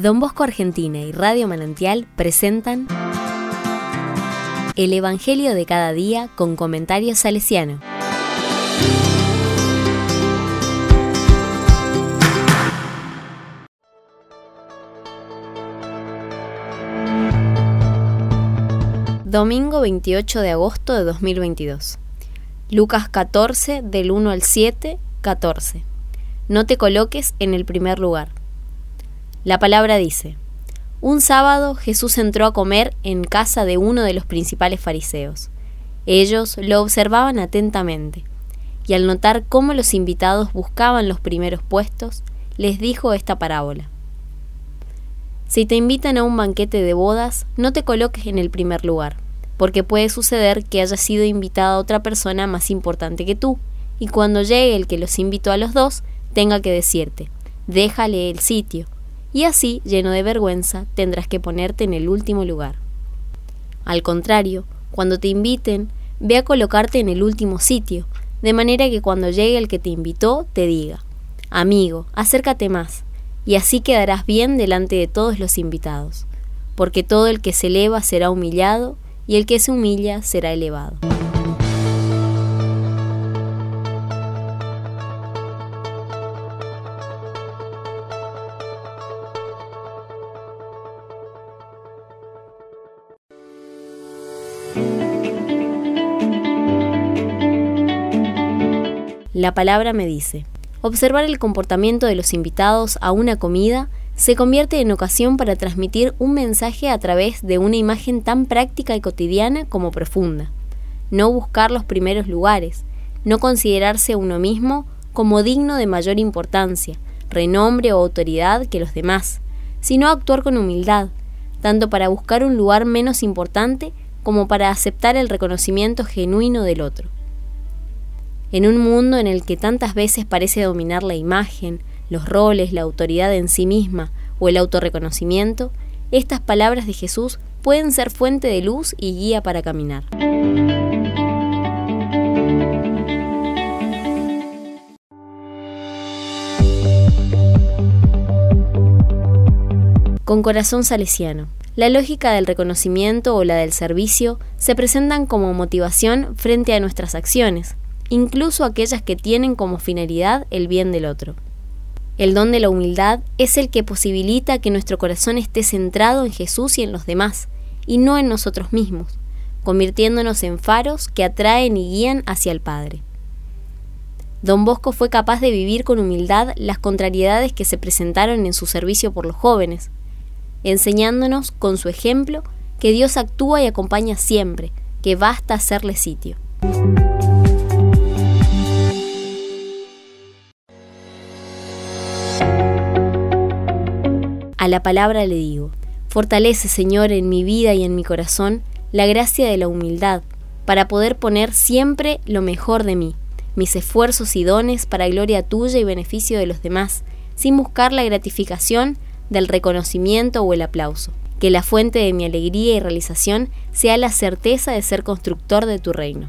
Don Bosco Argentina y Radio Manantial presentan El Evangelio de cada día con comentarios salesiano. Domingo 28 de agosto de 2022. Lucas 14 del 1 al 7, 14. No te coloques en el primer lugar. La palabra dice, un sábado Jesús entró a comer en casa de uno de los principales fariseos. Ellos lo observaban atentamente, y al notar cómo los invitados buscaban los primeros puestos, les dijo esta parábola. Si te invitan a un banquete de bodas, no te coloques en el primer lugar, porque puede suceder que haya sido invitada otra persona más importante que tú, y cuando llegue el que los invitó a los dos, tenga que decirte, déjale el sitio, y así, lleno de vergüenza, tendrás que ponerte en el último lugar. Al contrario, cuando te inviten, ve a colocarte en el último sitio, de manera que cuando llegue el que te invitó, te diga, amigo, acércate más, y así quedarás bien delante de todos los invitados, porque todo el que se eleva será humillado, y el que se humilla será elevado. La palabra me dice, observar el comportamiento de los invitados a una comida se convierte en ocasión para transmitir un mensaje a través de una imagen tan práctica y cotidiana como profunda. No buscar los primeros lugares, no considerarse uno mismo como digno de mayor importancia, renombre o autoridad que los demás, sino actuar con humildad, tanto para buscar un lugar menos importante como para aceptar el reconocimiento genuino del otro. En un mundo en el que tantas veces parece dominar la imagen, los roles, la autoridad en sí misma o el autorreconocimiento, estas palabras de Jesús pueden ser fuente de luz y guía para caminar. Con corazón salesiano. La lógica del reconocimiento o la del servicio se presentan como motivación frente a nuestras acciones, incluso aquellas que tienen como finalidad el bien del otro. El don de la humildad es el que posibilita que nuestro corazón esté centrado en Jesús y en los demás, y no en nosotros mismos, convirtiéndonos en faros que atraen y guían hacia el Padre. Don Bosco fue capaz de vivir con humildad las contrariedades que se presentaron en su servicio por los jóvenes, enseñándonos con su ejemplo que Dios actúa y acompaña siempre, que basta hacerle sitio. A la palabra le digo, fortalece Señor en mi vida y en mi corazón la gracia de la humildad, para poder poner siempre lo mejor de mí, mis esfuerzos y dones para gloria tuya y beneficio de los demás, sin buscar la gratificación del reconocimiento o el aplauso. Que la fuente de mi alegría y realización sea la certeza de ser constructor de tu reino.